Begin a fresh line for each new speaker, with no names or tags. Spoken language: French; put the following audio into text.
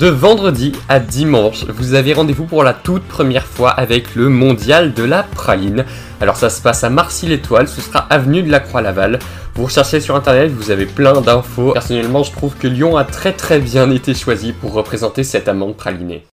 De vendredi à dimanche, vous avez rendez-vous pour la toute première fois avec le mondial de la praline. Alors ça se passe à Marcy-l'Étoile, ce sera avenue de la Croix-Laval. Vous recherchez sur internet, vous avez plein d'infos. Personnellement, je trouve que Lyon a très très bien été choisi pour représenter cette amende pralinée.